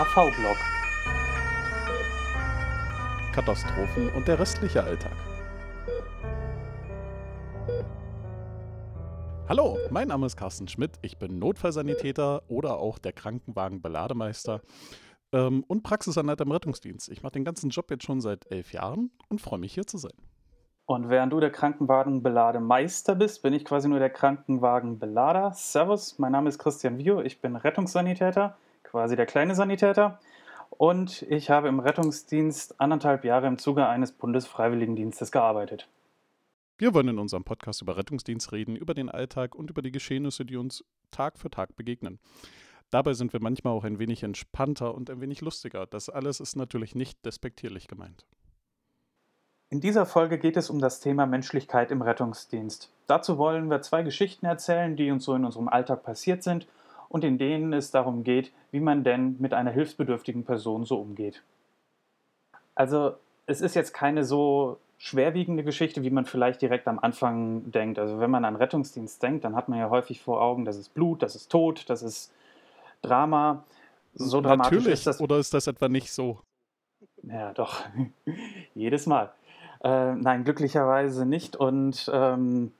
AV-Blog. Katastrophen und der restliche Alltag. Hallo, mein Name ist Carsten Schmidt. Ich bin Notfallsanitäter oder auch der Krankenwagen-Belademeister ähm, und Praxisanleiter im Rettungsdienst. Ich mache den ganzen Job jetzt schon seit elf Jahren und freue mich hier zu sein. Und während du der Krankenwagenbelademeister bist, bin ich quasi nur der Krankenwagenbelader. Servus, mein Name ist Christian Vio, ich bin Rettungssanitäter, quasi der kleine Sanitäter. Und ich habe im Rettungsdienst anderthalb Jahre im Zuge eines Bundesfreiwilligendienstes gearbeitet. Wir wollen in unserem Podcast über Rettungsdienst reden, über den Alltag und über die Geschehnisse, die uns Tag für Tag begegnen. Dabei sind wir manchmal auch ein wenig entspannter und ein wenig lustiger. Das alles ist natürlich nicht despektierlich gemeint. In dieser Folge geht es um das Thema Menschlichkeit im Rettungsdienst. Dazu wollen wir zwei Geschichten erzählen, die uns so in unserem Alltag passiert sind und in denen es darum geht, wie man denn mit einer hilfsbedürftigen Person so umgeht. Also es ist jetzt keine so schwerwiegende Geschichte, wie man vielleicht direkt am Anfang denkt. Also wenn man an Rettungsdienst denkt, dann hat man ja häufig vor Augen, das ist Blut, das ist Tod, das ist Drama. So dramatisch Natürlich, ist das. Oder ist das etwa nicht so? Ja, doch. Jedes Mal. Äh, nein, glücklicherweise nicht. Und ähm,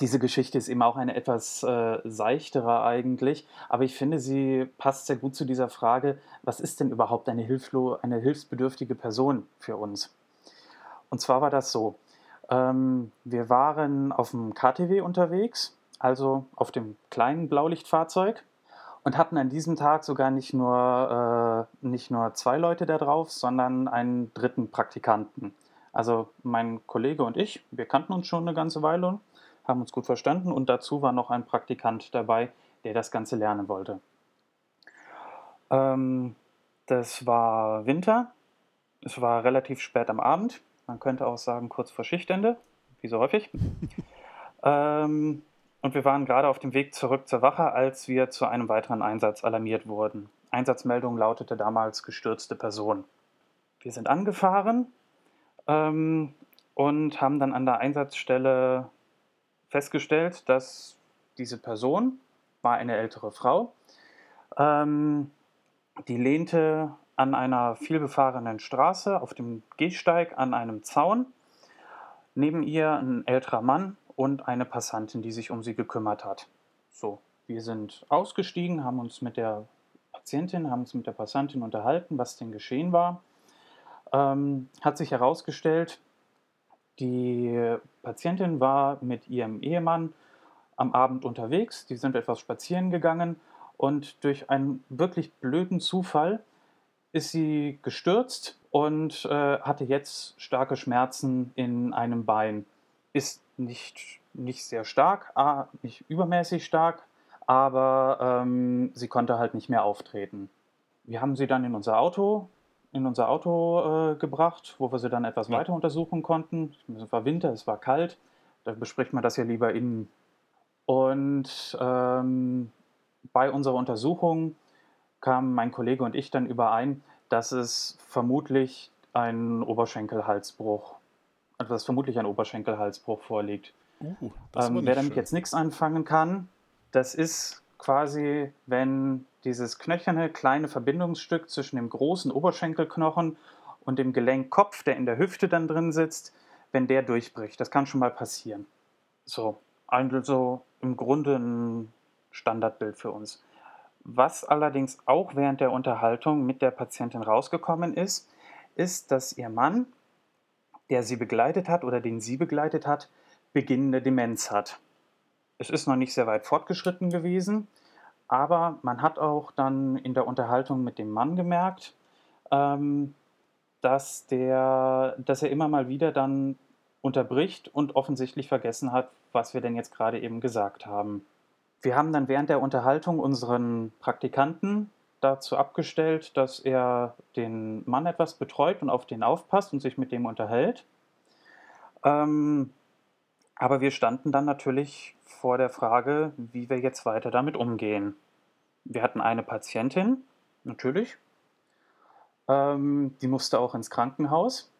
diese Geschichte ist eben auch eine etwas äh, seichtere eigentlich. Aber ich finde, sie passt sehr gut zu dieser Frage, was ist denn überhaupt eine, hilflo eine hilfsbedürftige Person für uns? Und zwar war das so. Ähm, wir waren auf dem KTW unterwegs, also auf dem kleinen Blaulichtfahrzeug und hatten an diesem Tag sogar nicht nur, äh, nicht nur zwei Leute da drauf, sondern einen dritten Praktikanten. Also mein Kollege und ich, wir kannten uns schon eine ganze Weile, haben uns gut verstanden und dazu war noch ein Praktikant dabei, der das Ganze lernen wollte. Ähm, das war Winter, es war relativ spät am Abend, man könnte auch sagen kurz vor Schichtende, wie so häufig. ähm, und wir waren gerade auf dem Weg zurück zur Wache, als wir zu einem weiteren Einsatz alarmiert wurden. Einsatzmeldung lautete damals gestürzte Person. Wir sind angefahren ähm, und haben dann an der Einsatzstelle festgestellt, dass diese Person war eine ältere Frau, ähm, die lehnte an einer vielbefahrenen Straße auf dem Gehsteig an einem Zaun. Neben ihr ein älterer Mann und eine Passantin, die sich um sie gekümmert hat. So, wir sind ausgestiegen, haben uns mit der Patientin, haben uns mit der Passantin unterhalten, was denn geschehen war ähm, hat sich herausgestellt, die Patientin war mit ihrem Ehemann am Abend unterwegs, die sind etwas spazieren gegangen und durch einen wirklich blöden Zufall ist sie gestürzt und äh, hatte jetzt starke Schmerzen in einem Bein. Ist nicht, nicht sehr stark, nicht übermäßig stark, aber ähm, sie konnte halt nicht mehr auftreten. Wir haben sie dann in unser Auto in unser Auto äh, gebracht, wo wir sie dann etwas ja. weiter untersuchen konnten. Es war Winter, es war kalt. Da bespricht man das ja lieber innen. Und ähm, bei unserer Untersuchung kamen mein Kollege und ich dann überein, dass es vermutlich ein Oberschenkelhalsbruch, also dass vermutlich ein Oberschenkelhalsbruch vorliegt. Uh, ähm, wer damit schön. jetzt nichts anfangen kann, das ist quasi, wenn dieses knöcherne kleine Verbindungsstück zwischen dem großen Oberschenkelknochen und dem Gelenkkopf, der in der Hüfte dann drin sitzt, wenn der durchbricht. Das kann schon mal passieren. So, also im Grunde ein Standardbild für uns. Was allerdings auch während der Unterhaltung mit der Patientin rausgekommen ist, ist, dass ihr Mann, der sie begleitet hat oder den sie begleitet hat, beginnende Demenz hat. Es ist noch nicht sehr weit fortgeschritten gewesen. Aber man hat auch dann in der Unterhaltung mit dem Mann gemerkt, ähm, dass, der, dass er immer mal wieder dann unterbricht und offensichtlich vergessen hat, was wir denn jetzt gerade eben gesagt haben. Wir haben dann während der Unterhaltung unseren Praktikanten dazu abgestellt, dass er den Mann etwas betreut und auf den aufpasst und sich mit dem unterhält. Ähm, aber wir standen dann natürlich vor der Frage, wie wir jetzt weiter damit umgehen. Wir hatten eine Patientin, natürlich. Ähm, die musste auch ins Krankenhaus.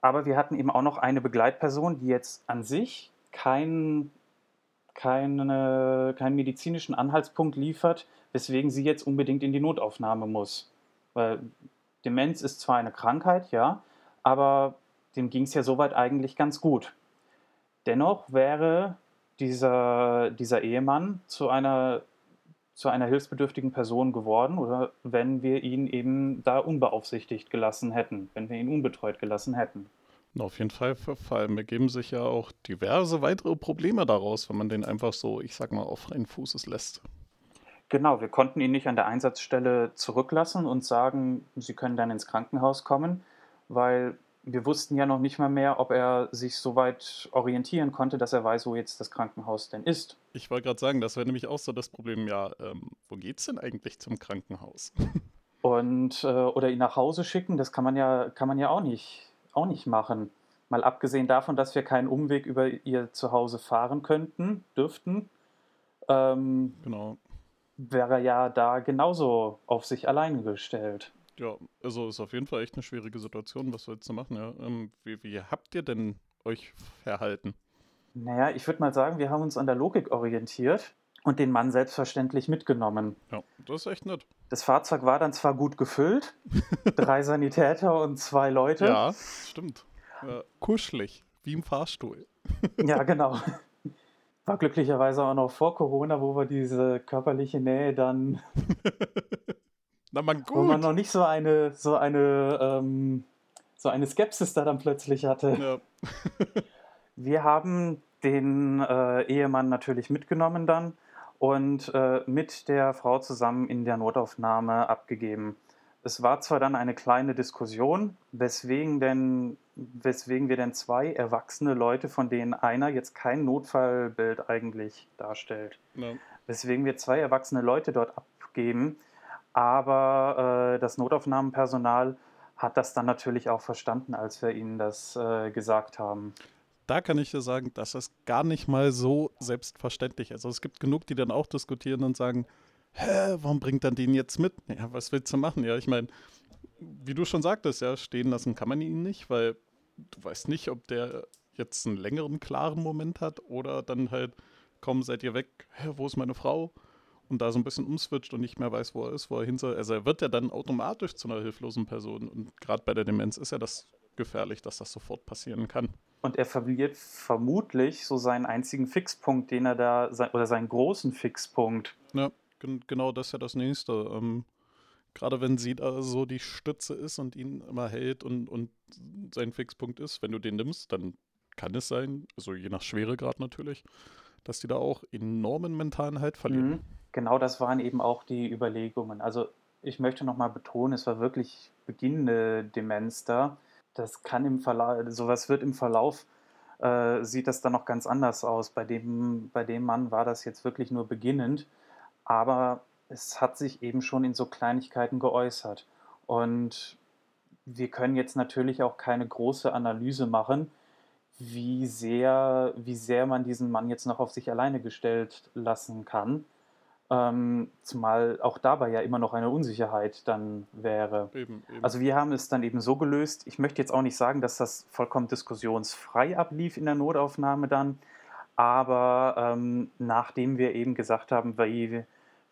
Aber wir hatten eben auch noch eine Begleitperson, die jetzt an sich kein, keine, keinen medizinischen Anhaltspunkt liefert, weswegen sie jetzt unbedingt in die Notaufnahme muss. Weil Demenz ist zwar eine Krankheit, ja, aber dem ging es ja soweit eigentlich ganz gut. Dennoch wäre dieser, dieser Ehemann zu einer, zu einer hilfsbedürftigen Person geworden oder wenn wir ihn eben da unbeaufsichtigt gelassen hätten, wenn wir ihn unbetreut gelassen hätten. Auf jeden Fall, vor allem ergeben sich ja auch diverse weitere Probleme daraus, wenn man den einfach so, ich sag mal, auf freien Fußes lässt. Genau, wir konnten ihn nicht an der Einsatzstelle zurücklassen und sagen, Sie können dann ins Krankenhaus kommen, weil wir wussten ja noch nicht mal mehr, ob er sich so weit orientieren konnte, dass er weiß, wo jetzt das Krankenhaus denn ist. Ich wollte gerade sagen, das wäre nämlich auch so das Problem, ja, ähm, wo geht's denn eigentlich zum Krankenhaus? Und, äh, oder ihn nach Hause schicken, das kann man ja, kann man ja auch nicht, auch nicht machen. Mal abgesehen davon, dass wir keinen Umweg über ihr Zuhause fahren könnten, dürften. Ähm, genau. Wäre ja da genauso auf sich alleine gestellt. Ja, also ist auf jeden Fall echt eine schwierige Situation. Was sollst du machen? Ja? Ähm, wie, wie habt ihr denn euch verhalten? Naja, ich würde mal sagen, wir haben uns an der Logik orientiert und den Mann selbstverständlich mitgenommen. Ja, das ist echt nett. Das Fahrzeug war dann zwar gut gefüllt, drei Sanitäter und zwei Leute. Ja, stimmt. Ja, kuschelig, wie im Fahrstuhl. ja, genau. War glücklicherweise auch noch vor Corona, wo wir diese körperliche Nähe dann Na man gut. Wo man noch nicht so eine, so eine, ähm, so eine Skepsis da dann plötzlich hatte. Ja. Wir haben den äh, Ehemann natürlich mitgenommen dann und äh, mit der Frau zusammen in der Notaufnahme abgegeben. Es war zwar dann eine kleine Diskussion, weswegen, denn, weswegen wir denn zwei erwachsene Leute, von denen einer jetzt kein Notfallbild eigentlich darstellt, ja. weswegen wir zwei erwachsene Leute dort abgeben, aber äh, das Notaufnahmenpersonal hat das dann natürlich auch verstanden, als wir ihnen das äh, gesagt haben. Da kann ich dir sagen, das ist gar nicht mal so selbstverständlich. Also es gibt genug, die dann auch diskutieren und sagen, hä, warum bringt dann den jetzt mit? Ja, was willst du machen? Ja, ich meine, wie du schon sagtest, ja, stehen lassen kann man ihn nicht, weil du weißt nicht, ob der jetzt einen längeren, klaren Moment hat oder dann halt, komm, seid ihr weg, hä, wo ist meine Frau? Und da so ein bisschen umswitcht und nicht mehr weiß, wo er ist, wo er hin soll. Also er wird ja dann automatisch zu einer hilflosen Person. Und gerade bei der Demenz ist ja das gefährlich, dass das sofort passieren kann. Und er verliert vermutlich so seinen einzigen Fixpunkt, den er da, oder seinen großen Fixpunkt. Ja, genau das ist ja das nächste. Ähm, gerade wenn sie da so die Stütze ist und ihn immer hält und, und sein Fixpunkt ist, wenn du den nimmst, dann kann es sein, also je nach Schweregrad natürlich, dass die da auch enormen mentalen Halt verlieren. Mhm genau das waren eben auch die Überlegungen. Also ich möchte nochmal betonen, es war wirklich beginnende Demenz da. Das kann im Verlauf, sowas wird im Verlauf, äh, sieht das dann noch ganz anders aus. Bei dem, bei dem Mann war das jetzt wirklich nur beginnend, aber es hat sich eben schon in so Kleinigkeiten geäußert. Und wir können jetzt natürlich auch keine große Analyse machen, wie sehr, wie sehr man diesen Mann jetzt noch auf sich alleine gestellt lassen kann. Ähm, zumal auch dabei ja immer noch eine Unsicherheit dann wäre. Eben, eben. Also wir haben es dann eben so gelöst. Ich möchte jetzt auch nicht sagen, dass das vollkommen diskussionsfrei ablief in der Notaufnahme dann, aber ähm, nachdem wir eben gesagt haben, wie,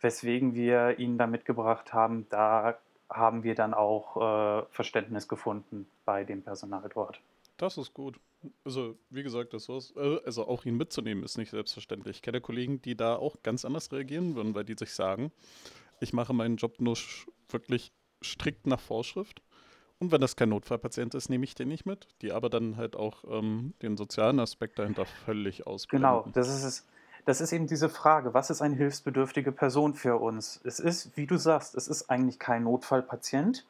weswegen wir ihn da mitgebracht haben, da haben wir dann auch äh, Verständnis gefunden bei dem Personal dort. Das ist gut. Also, wie gesagt, das war's. Äh, also auch ihn mitzunehmen ist nicht selbstverständlich. Ich kenne Kollegen, die da auch ganz anders reagieren würden, weil die sich sagen, ich mache meinen Job nur wirklich strikt nach Vorschrift. Und wenn das kein Notfallpatient ist, nehme ich den nicht mit. Die aber dann halt auch ähm, den sozialen Aspekt dahinter völlig ausblenden. Genau, das ist es. Das ist eben diese Frage, was ist eine hilfsbedürftige Person für uns? Es ist, wie du sagst, es ist eigentlich kein Notfallpatient.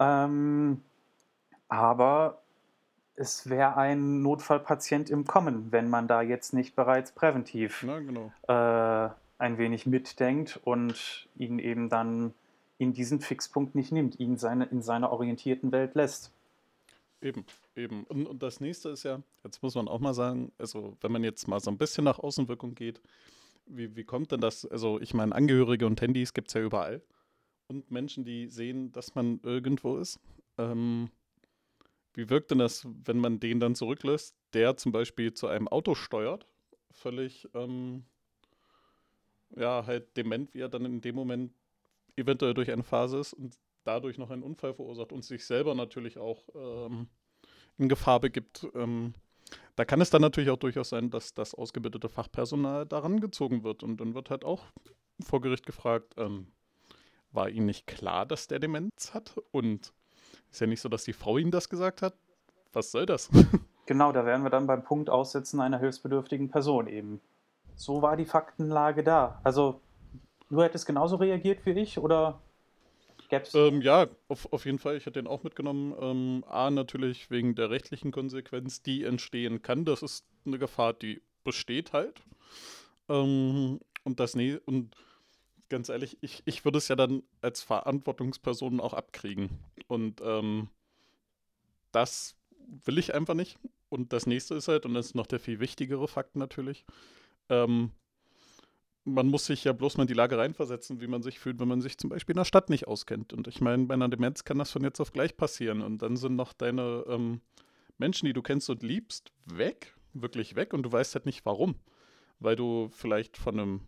Ähm, aber es wäre ein Notfallpatient im Kommen, wenn man da jetzt nicht bereits präventiv Na, genau. äh, ein wenig mitdenkt und ihn eben dann in diesen Fixpunkt nicht nimmt, ihn seine, in seiner orientierten Welt lässt. Eben, eben. Und, und, das nächste ist ja, jetzt muss man auch mal sagen, also wenn man jetzt mal so ein bisschen nach Außenwirkung geht, wie, wie kommt denn das? Also ich meine, Angehörige und Handys gibt es ja überall. Und Menschen, die sehen, dass man irgendwo ist. Ähm, wie wirkt denn das, wenn man den dann zurücklässt, der zum Beispiel zu einem Auto steuert, völlig, ähm, ja, halt dement, wie er dann in dem Moment eventuell durch eine Phase ist und dadurch noch einen Unfall verursacht und sich selber natürlich auch ähm, in Gefahr begibt. Ähm, da kann es dann natürlich auch durchaus sein, dass das ausgebildete Fachpersonal daran gezogen wird und dann wird halt auch vor Gericht gefragt, ähm, war Ihnen nicht klar, dass der Demenz hat? Und ist ja nicht so, dass die Frau Ihnen das gesagt hat. Was soll das? Genau, da wären wir dann beim Punkt Aussetzen einer hilfsbedürftigen Person eben. So war die Faktenlage da. Also, du hättest genauso reagiert wie ich oder gäbe ähm, Ja, auf, auf jeden Fall. Ich hätte den auch mitgenommen. Ähm, A, natürlich wegen der rechtlichen Konsequenz, die entstehen kann. Das ist eine Gefahr, die besteht halt. Ähm, und das, nee, und ganz ehrlich, ich, ich würde es ja dann als Verantwortungsperson auch abkriegen. Und ähm, das will ich einfach nicht. Und das nächste ist halt, und das ist noch der viel wichtigere Fakt natürlich, ähm, man muss sich ja bloß mal in die Lage reinversetzen, wie man sich fühlt, wenn man sich zum Beispiel in der Stadt nicht auskennt. Und ich meine, bei einer Demenz kann das von jetzt auf gleich passieren. Und dann sind noch deine ähm, Menschen, die du kennst und liebst, weg, wirklich weg. Und du weißt halt nicht warum. Weil du vielleicht von einem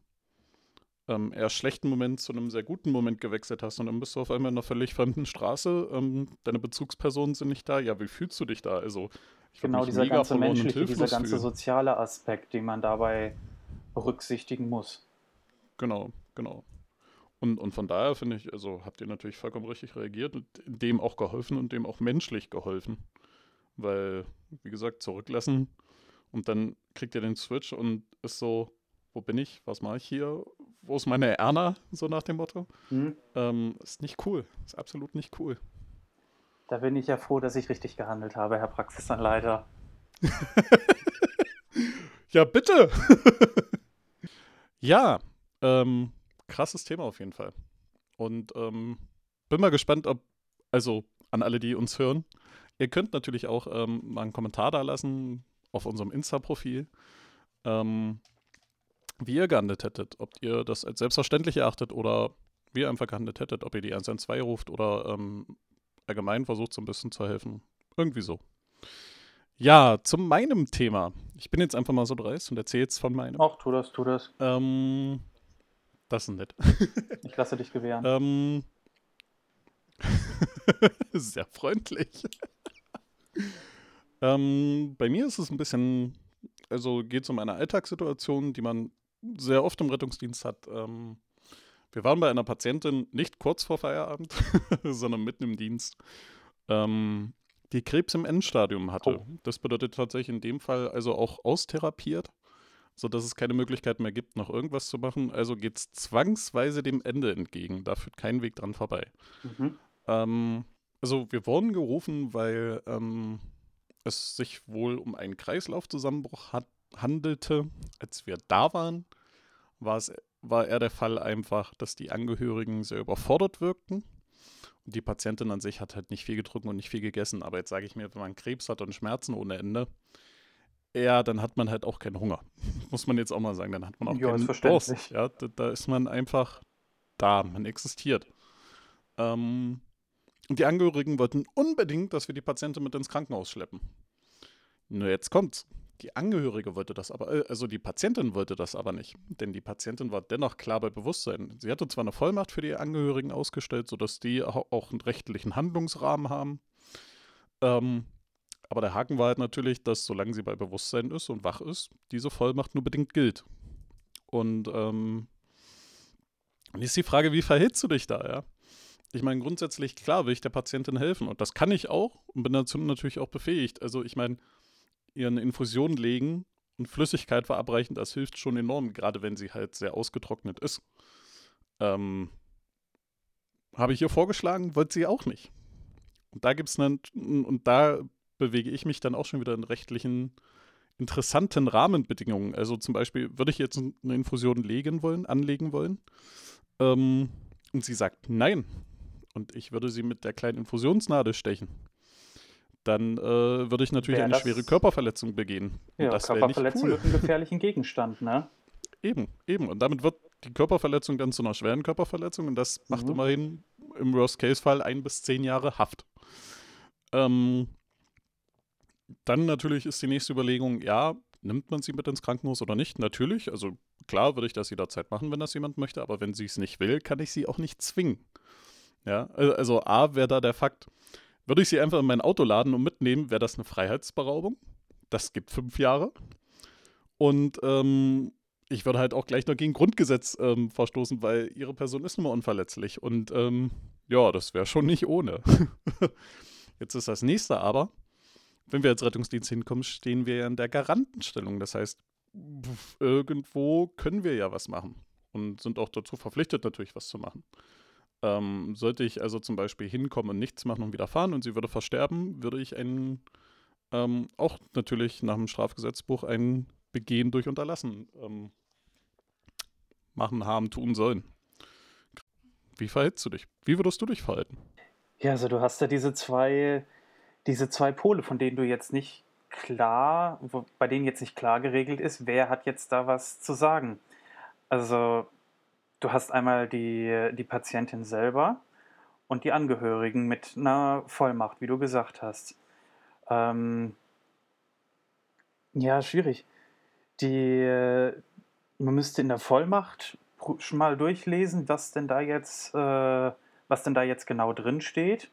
ähm, eher schlechten Moment zu einem sehr guten Moment gewechselt hast und dann bist du auf einmal in einer völlig fremden Straße, ähm, deine Bezugspersonen sind nicht da. Ja, wie fühlst du dich da? Also, genau, dieser ganze menschliche, dieser ganze fühlen. soziale Aspekt, den man dabei berücksichtigen muss. Genau, genau. Und, und von daher finde ich, also habt ihr natürlich vollkommen richtig reagiert und dem auch geholfen und dem auch menschlich geholfen. Weil, wie gesagt, zurücklassen und dann kriegt ihr den Switch und ist so, wo bin ich, was mache ich hier, wo ist meine Erna, so nach dem Motto. Mhm. Ähm, ist nicht cool, ist absolut nicht cool. Da bin ich ja froh, dass ich richtig gehandelt habe, Herr Praxisanleiter. ja, bitte. ja, ähm, krasses Thema auf jeden Fall. Und ähm, bin mal gespannt, ob, also an alle, die uns hören, ihr könnt natürlich auch ähm, mal einen Kommentar da lassen auf unserem Insta-Profil. Ähm, wie ihr gehandelt hättet. Ob ihr das als selbstverständlich erachtet oder wie ihr einfach gehandelt hättet. Ob ihr die 112 ruft oder ähm, allgemein versucht, so ein bisschen zu helfen. Irgendwie so. Ja, zu meinem Thema. Ich bin jetzt einfach mal so dreist und erzähle jetzt von meinem. Ach, tu das, tu das. Ähm, das ist nett. ich lasse dich gewähren. Ähm, sehr freundlich. ähm, bei mir ist es ein bisschen, also geht es um eine Alltagssituation, die man sehr oft im Rettungsdienst hat. Ähm, wir waren bei einer Patientin nicht kurz vor Feierabend, sondern mitten im Dienst, ähm, die Krebs im Endstadium hatte. Oh. Das bedeutet tatsächlich in dem Fall also auch austherapiert, sodass es keine Möglichkeit mehr gibt, noch irgendwas zu machen. Also geht es zwangsweise dem Ende entgegen. Da führt kein Weg dran vorbei. Mhm. Ähm, also wir wurden gerufen, weil ähm, es sich wohl um einen Kreislaufzusammenbruch hat, handelte, als wir da waren, war, es, war eher der Fall einfach, dass die Angehörigen sehr überfordert wirkten. Und die Patientin an sich hat halt nicht viel getrunken und nicht viel gegessen. Aber jetzt sage ich mir, wenn man Krebs hat und Schmerzen ohne Ende, ja, dann hat man halt auch keinen Hunger. Muss man jetzt auch mal sagen. Dann hat man auch ja, keinen Durst. Ja, da, da, ist man einfach da, man existiert. Ähm, und die Angehörigen wollten unbedingt, dass wir die Patientin mit ins Krankenhaus schleppen. Nur jetzt kommt's. Die Angehörige wollte das aber, äh, also die Patientin wollte das aber nicht, denn die Patientin war dennoch klar bei Bewusstsein. Sie hatte zwar eine Vollmacht für die Angehörigen ausgestellt, sodass die auch einen rechtlichen Handlungsrahmen haben. Ähm, aber der Haken war halt natürlich, dass solange sie bei Bewusstsein ist und wach ist, diese Vollmacht nur bedingt gilt. Und ähm, ist die Frage, wie verhältst du dich da, ja? Ich meine, grundsätzlich, klar, will ich der Patientin helfen. Und das kann ich auch und bin dazu natürlich auch befähigt. Also ich meine, ihr eine Infusion legen und Flüssigkeit verabreichen, das hilft schon enorm, gerade wenn sie halt sehr ausgetrocknet ist. Ähm, habe ich ihr vorgeschlagen, wollte sie auch nicht. Und da gibt es dann, und da bewege ich mich dann auch schon wieder in rechtlichen interessanten Rahmenbedingungen. Also zum Beispiel, würde ich jetzt eine Infusion legen wollen, anlegen wollen, ähm, und sie sagt nein. Und ich würde sie mit der kleinen Infusionsnadel stechen dann äh, würde ich natürlich eine schwere Körperverletzung begehen. Ja, Körperverletzung cool. wird einen gefährlichen Gegenstand, ne? Eben, eben. Und damit wird die Körperverletzung dann zu einer schweren Körperverletzung und das macht mhm. immerhin im Worst-Case-Fall ein bis zehn Jahre Haft. Ähm, dann natürlich ist die nächste Überlegung, ja, nimmt man sie mit ins Krankenhaus oder nicht? Natürlich, also klar würde ich das jederzeit machen, wenn das jemand möchte, aber wenn sie es nicht will, kann ich sie auch nicht zwingen. Ja, also A wäre da der Fakt, würde ich sie einfach in mein Auto laden und mitnehmen, wäre das eine Freiheitsberaubung. Das gibt fünf Jahre. Und ähm, ich würde halt auch gleich noch gegen Grundgesetz ähm, verstoßen, weil ihre Person ist nun mal unverletzlich. Und ähm, ja, das wäre schon nicht ohne. Jetzt ist das nächste aber, wenn wir als Rettungsdienst hinkommen, stehen wir ja in der Garantenstellung. Das heißt, irgendwo können wir ja was machen und sind auch dazu verpflichtet, natürlich was zu machen. Ähm, sollte ich also zum Beispiel hinkommen und nichts machen und wieder fahren und sie würde versterben, würde ich einen, ähm, auch natürlich nach dem Strafgesetzbuch ein Begehen durch Unterlassen ähm, machen, haben, tun sollen. Wie verhältst du dich? Wie würdest du dich verhalten? Ja, also du hast ja diese zwei, diese zwei Pole, von denen du jetzt nicht klar, bei denen jetzt nicht klar geregelt ist, wer hat jetzt da was zu sagen. Also du hast einmal die, die Patientin selber und die Angehörigen mit einer Vollmacht, wie du gesagt hast. Ähm, ja, schwierig. Die, man müsste in der Vollmacht schon mal durchlesen, was denn da jetzt, äh, was denn da jetzt genau drin steht.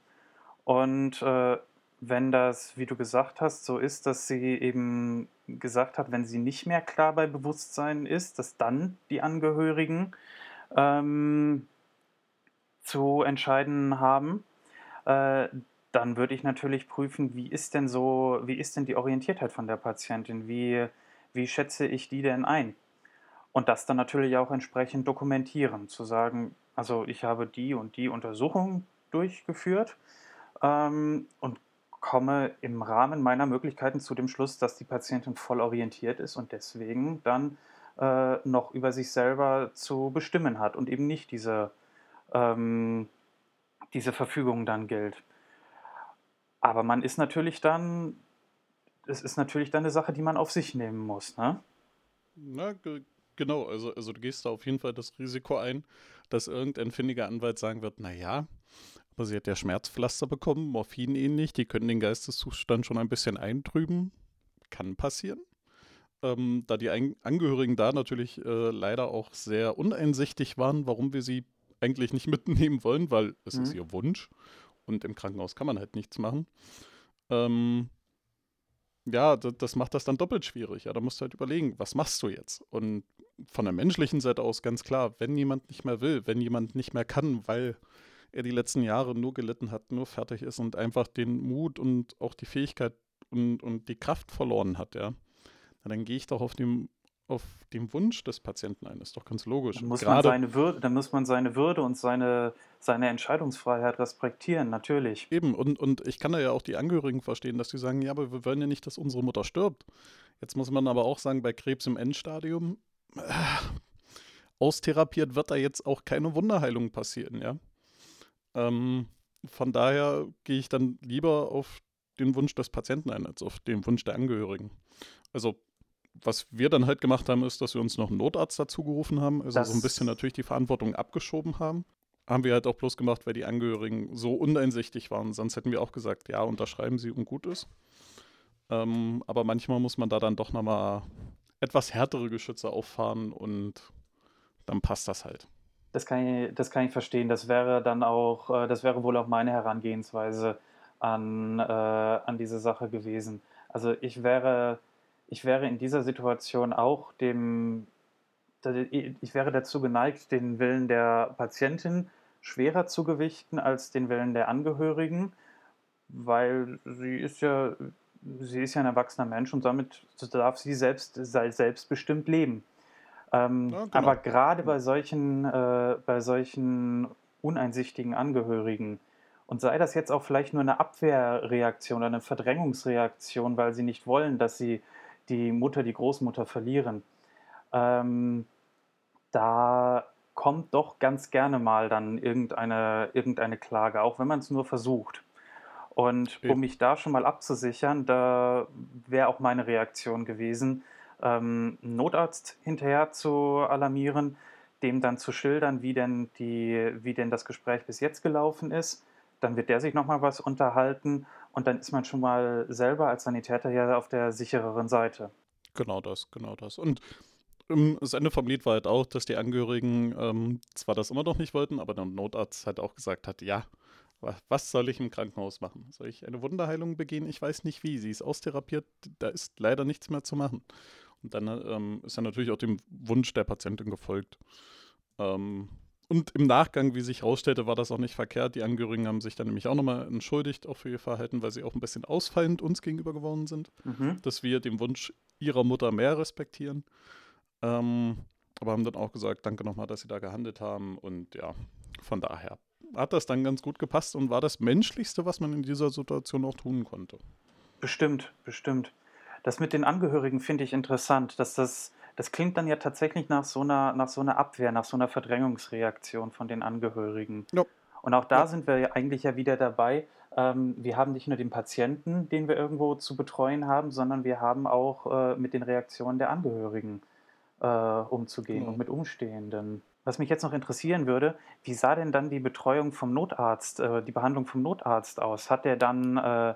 Und äh, wenn das, wie du gesagt hast, so ist, dass sie eben gesagt hat, wenn sie nicht mehr klar bei Bewusstsein ist, dass dann die Angehörigen ähm, zu entscheiden haben, äh, dann würde ich natürlich prüfen, wie ist denn so, wie ist denn die Orientiertheit von der Patientin, wie, wie schätze ich die denn ein? Und das dann natürlich auch entsprechend dokumentieren, zu sagen, also ich habe die und die Untersuchung durchgeführt ähm, und komme im Rahmen meiner Möglichkeiten zu dem Schluss, dass die Patientin voll orientiert ist und deswegen dann äh, noch über sich selber zu bestimmen hat und eben nicht diese, ähm, diese Verfügung dann gilt. Aber man ist natürlich dann, es ist natürlich dann eine Sache, die man auf sich nehmen muss, ne? Na, Genau, also, also du gehst da auf jeden Fall das Risiko ein, dass irgendein findiger Anwalt sagen wird, naja, aber sie hat ja Schmerzpflaster bekommen, Morphin ähnlich, die können den Geisteszustand schon ein bisschen eintrüben. Kann passieren. Ähm, da die Ein Angehörigen da natürlich äh, leider auch sehr uneinsichtig waren, warum wir sie eigentlich nicht mitnehmen wollen, weil es mhm. ist ihr Wunsch und im Krankenhaus kann man halt nichts machen. Ähm, ja, das, macht das dann doppelt schwierig. Ja, da musst du halt überlegen, was machst du jetzt? Und von der menschlichen Seite aus ganz klar, wenn jemand nicht mehr will, wenn jemand nicht mehr kann, weil er die letzten Jahre nur gelitten hat, nur fertig ist und einfach den Mut und auch die Fähigkeit und, und die Kraft verloren hat, ja, dann gehe ich doch auf dem auf den Wunsch des Patienten ein. Ist doch ganz logisch. Dann muss, man seine Würde, dann muss man seine Würde und seine, seine Entscheidungsfreiheit respektieren, natürlich. Eben, und, und ich kann da ja auch die Angehörigen verstehen, dass sie sagen, ja, aber wir wollen ja nicht, dass unsere Mutter stirbt. Jetzt muss man aber auch sagen, bei Krebs im Endstadium, äh, austherapiert wird da jetzt auch keine Wunderheilung passieren, ja. Ähm, von daher gehe ich dann lieber auf den Wunsch des Patienten ein, als auf den Wunsch der Angehörigen. Also was wir dann halt gemacht haben, ist, dass wir uns noch einen Notarzt dazu gerufen haben, also das so ein bisschen natürlich die Verantwortung abgeschoben haben. Haben wir halt auch bloß gemacht, weil die Angehörigen so uneinsichtig waren. Sonst hätten wir auch gesagt, ja, unterschreiben Sie und gut ist. Ähm, aber manchmal muss man da dann doch nochmal etwas härtere Geschütze auffahren und dann passt das halt. Das kann ich, das kann ich verstehen. Das wäre dann auch, äh, das wäre wohl auch meine Herangehensweise an, äh, an diese Sache gewesen. Also ich wäre ich wäre in dieser Situation auch dem, ich wäre dazu geneigt, den Willen der Patientin schwerer zu gewichten als den Willen der Angehörigen, weil sie ist ja, sie ist ja ein erwachsener Mensch und damit darf sie selbst, selbstbestimmt leben. Ähm, ja, genau. Aber gerade bei solchen, äh, bei solchen uneinsichtigen Angehörigen, und sei das jetzt auch vielleicht nur eine Abwehrreaktion oder eine Verdrängungsreaktion, weil sie nicht wollen, dass sie die Mutter, die Großmutter verlieren, ähm, da kommt doch ganz gerne mal dann irgendeine, irgendeine Klage, auch wenn man es nur versucht. Und um mich da schon mal abzusichern, da wäre auch meine Reaktion gewesen, ähm, einen Notarzt hinterher zu alarmieren, dem dann zu schildern, wie denn, die, wie denn das Gespräch bis jetzt gelaufen ist. Dann wird der sich nochmal was unterhalten und dann ist man schon mal selber als Sanitäter ja auf der sichereren Seite. Genau das, genau das. Und ähm, das Ende vom Lied war halt auch, dass die Angehörigen ähm, zwar das immer noch nicht wollten, aber der Notarzt halt auch gesagt hat, ja, was soll ich im Krankenhaus machen? Soll ich eine Wunderheilung begehen? Ich weiß nicht wie. Sie ist austherapiert, da ist leider nichts mehr zu machen. Und dann ähm, ist er natürlich auch dem Wunsch der Patientin gefolgt. Ähm, und im Nachgang, wie sich herausstellte, war das auch nicht verkehrt. Die Angehörigen haben sich dann nämlich auch nochmal entschuldigt, auch für ihr Verhalten, weil sie auch ein bisschen ausfallend uns gegenüber geworden sind. Mhm. Dass wir den Wunsch ihrer Mutter mehr respektieren. Ähm, aber haben dann auch gesagt, danke nochmal, dass sie da gehandelt haben. Und ja, von daher hat das dann ganz gut gepasst und war das Menschlichste, was man in dieser Situation auch tun konnte. Bestimmt, bestimmt. Das mit den Angehörigen finde ich interessant, dass das, das klingt dann ja tatsächlich nach so einer, nach so einer Abwehr, nach so einer Verdrängungsreaktion von den Angehörigen. Ja. Und auch da ja. sind wir ja eigentlich ja wieder dabei. Ähm, wir haben nicht nur den Patienten, den wir irgendwo zu betreuen haben, sondern wir haben auch äh, mit den Reaktionen der Angehörigen äh, umzugehen ja. und mit Umstehenden. Was mich jetzt noch interessieren würde, wie sah denn dann die Betreuung vom Notarzt, äh, die Behandlung vom Notarzt aus? Hat der dann äh,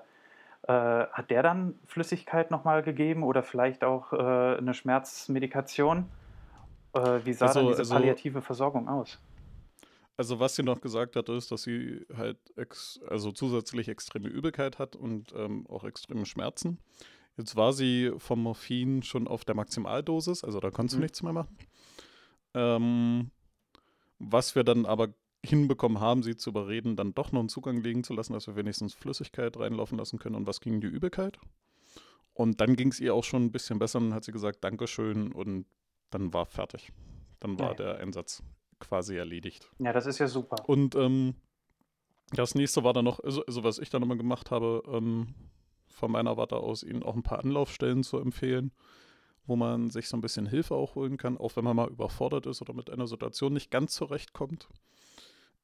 hat der dann Flüssigkeit nochmal gegeben oder vielleicht auch äh, eine Schmerzmedikation? Äh, wie sah also, dann diese also, palliative Versorgung aus? Also was sie noch gesagt hat, ist, dass sie halt also zusätzlich extreme Übelkeit hat und ähm, auch extreme Schmerzen. Jetzt war sie vom Morphin schon auf der Maximaldosis, also da konntest mhm. du nichts mehr machen. Ähm, was wir dann aber hinbekommen haben, sie zu überreden, dann doch noch einen Zugang legen zu lassen, dass wir wenigstens Flüssigkeit reinlaufen lassen können. Und was ging die Übelkeit? Und dann ging es ihr auch schon ein bisschen besser. Dann hat sie gesagt, Dankeschön. Und dann war fertig. Dann war ja. der Einsatz quasi erledigt. Ja, das ist ja super. Und ähm, das nächste war dann noch, also, also was ich dann immer gemacht habe, ähm, von meiner Warte aus, ihnen auch ein paar Anlaufstellen zu empfehlen, wo man sich so ein bisschen Hilfe auch holen kann, auch wenn man mal überfordert ist oder mit einer Situation nicht ganz zurechtkommt.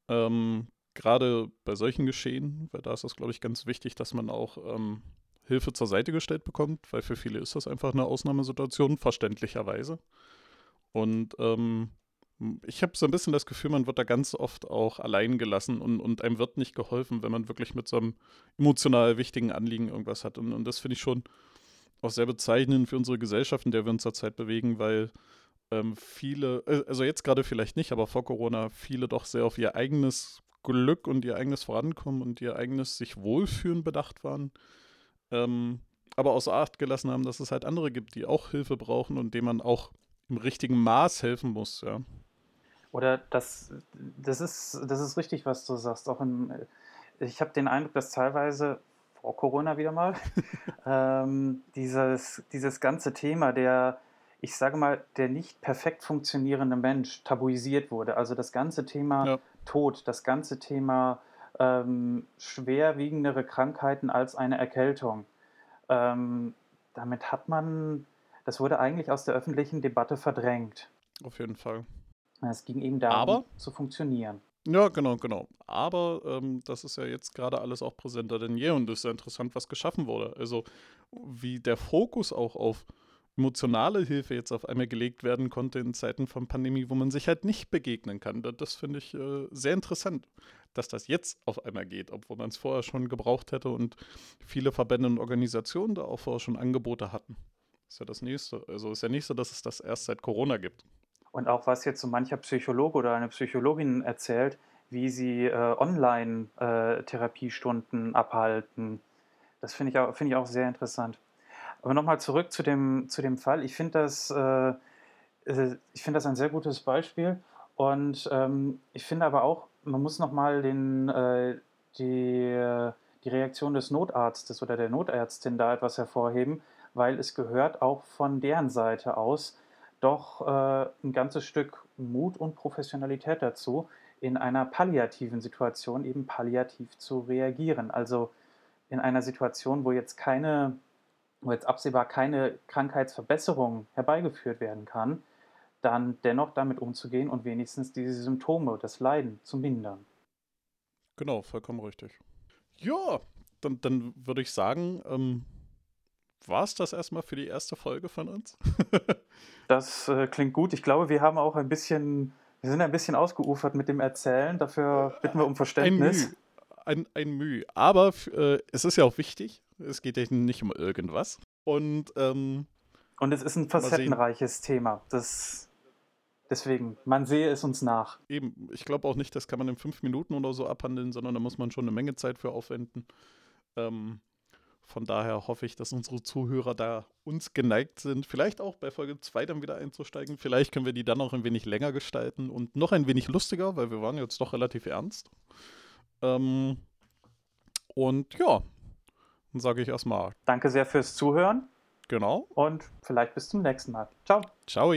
Ähm, Gerade bei solchen Geschehen, weil da ist es, glaube ich, ganz wichtig, dass man auch ähm, Hilfe zur Seite gestellt bekommt, weil für viele ist das einfach eine Ausnahmesituation, verständlicherweise. Und ähm, ich habe so ein bisschen das Gefühl, man wird da ganz oft auch allein gelassen und, und einem wird nicht geholfen, wenn man wirklich mit so einem emotional wichtigen Anliegen irgendwas hat. Und, und das finde ich schon auch sehr bezeichnend für unsere Gesellschaft, in der wir uns zurzeit bewegen, weil ähm, viele, äh, also jetzt gerade vielleicht nicht, aber vor Corona viele doch sehr auf ihr eigenes Glück und ihr eigenes Vorankommen und ihr eigenes sich wohlfühlen bedacht waren. Ähm, aber außer Acht gelassen haben, dass es halt andere gibt, die auch Hilfe brauchen und denen man auch im richtigen Maß helfen muss, ja. Oder das, das ist, das ist richtig, was du sagst. Auch im, ich habe den Eindruck, dass teilweise vor Corona wieder mal ähm, dieses, dieses ganze Thema der ich sage mal, der nicht perfekt funktionierende Mensch tabuisiert wurde. Also das ganze Thema ja. Tod, das ganze Thema ähm, schwerwiegendere Krankheiten als eine Erkältung. Ähm, damit hat man, das wurde eigentlich aus der öffentlichen Debatte verdrängt. Auf jeden Fall. Es ging eben darum, Aber, zu funktionieren. Ja, genau, genau. Aber ähm, das ist ja jetzt gerade alles auch präsenter denn je und es ist ja interessant, was geschaffen wurde. Also wie der Fokus auch auf emotionale Hilfe jetzt auf einmal gelegt werden konnte in Zeiten von Pandemie, wo man sich halt nicht begegnen kann. Das finde ich äh, sehr interessant, dass das jetzt auf einmal geht, obwohl man es vorher schon gebraucht hätte und viele Verbände und Organisationen da auch vorher schon Angebote hatten. Ist ja das Nächste. Also ist ja nicht so, dass es das erst seit Corona gibt. Und auch was jetzt so mancher Psychologe oder eine Psychologin erzählt, wie sie äh, Online-Therapiestunden äh, abhalten. Das finde ich, find ich auch sehr interessant. Aber nochmal zurück zu dem, zu dem Fall. Ich finde das, äh, äh, find das ein sehr gutes Beispiel. Und ähm, ich finde aber auch, man muss nochmal äh, die, die Reaktion des Notarztes oder der Notärztin da etwas hervorheben, weil es gehört auch von deren Seite aus doch äh, ein ganzes Stück Mut und Professionalität dazu, in einer palliativen Situation eben palliativ zu reagieren. Also in einer Situation, wo jetzt keine wo jetzt absehbar keine Krankheitsverbesserung herbeigeführt werden kann, dann dennoch damit umzugehen und wenigstens diese Symptome, das Leiden zu mindern. Genau, vollkommen richtig. Ja, dann, dann würde ich sagen, ähm, war es das erstmal für die erste Folge von uns? das äh, klingt gut. Ich glaube, wir haben auch ein bisschen, wir sind ein bisschen ausgeufert mit dem Erzählen. Dafür bitten wir um Verständnis. Ein, ein Mühe. Aber äh, es ist ja auch wichtig, es geht ja nicht um irgendwas. Und ähm, Und es ist ein facettenreiches Thema. Das, deswegen, man sehe es uns nach. Eben, ich glaube auch nicht, das kann man in fünf Minuten oder so abhandeln, sondern da muss man schon eine Menge Zeit für aufwenden. Ähm, von daher hoffe ich, dass unsere Zuhörer da uns geneigt sind, vielleicht auch bei Folge 2 dann wieder einzusteigen. Vielleicht können wir die dann auch ein wenig länger gestalten und noch ein wenig lustiger, weil wir waren jetzt doch relativ ernst. Ähm, und ja, dann sage ich erstmal. Danke sehr fürs Zuhören. Genau. Und vielleicht bis zum nächsten Mal. Ciao. Ciao.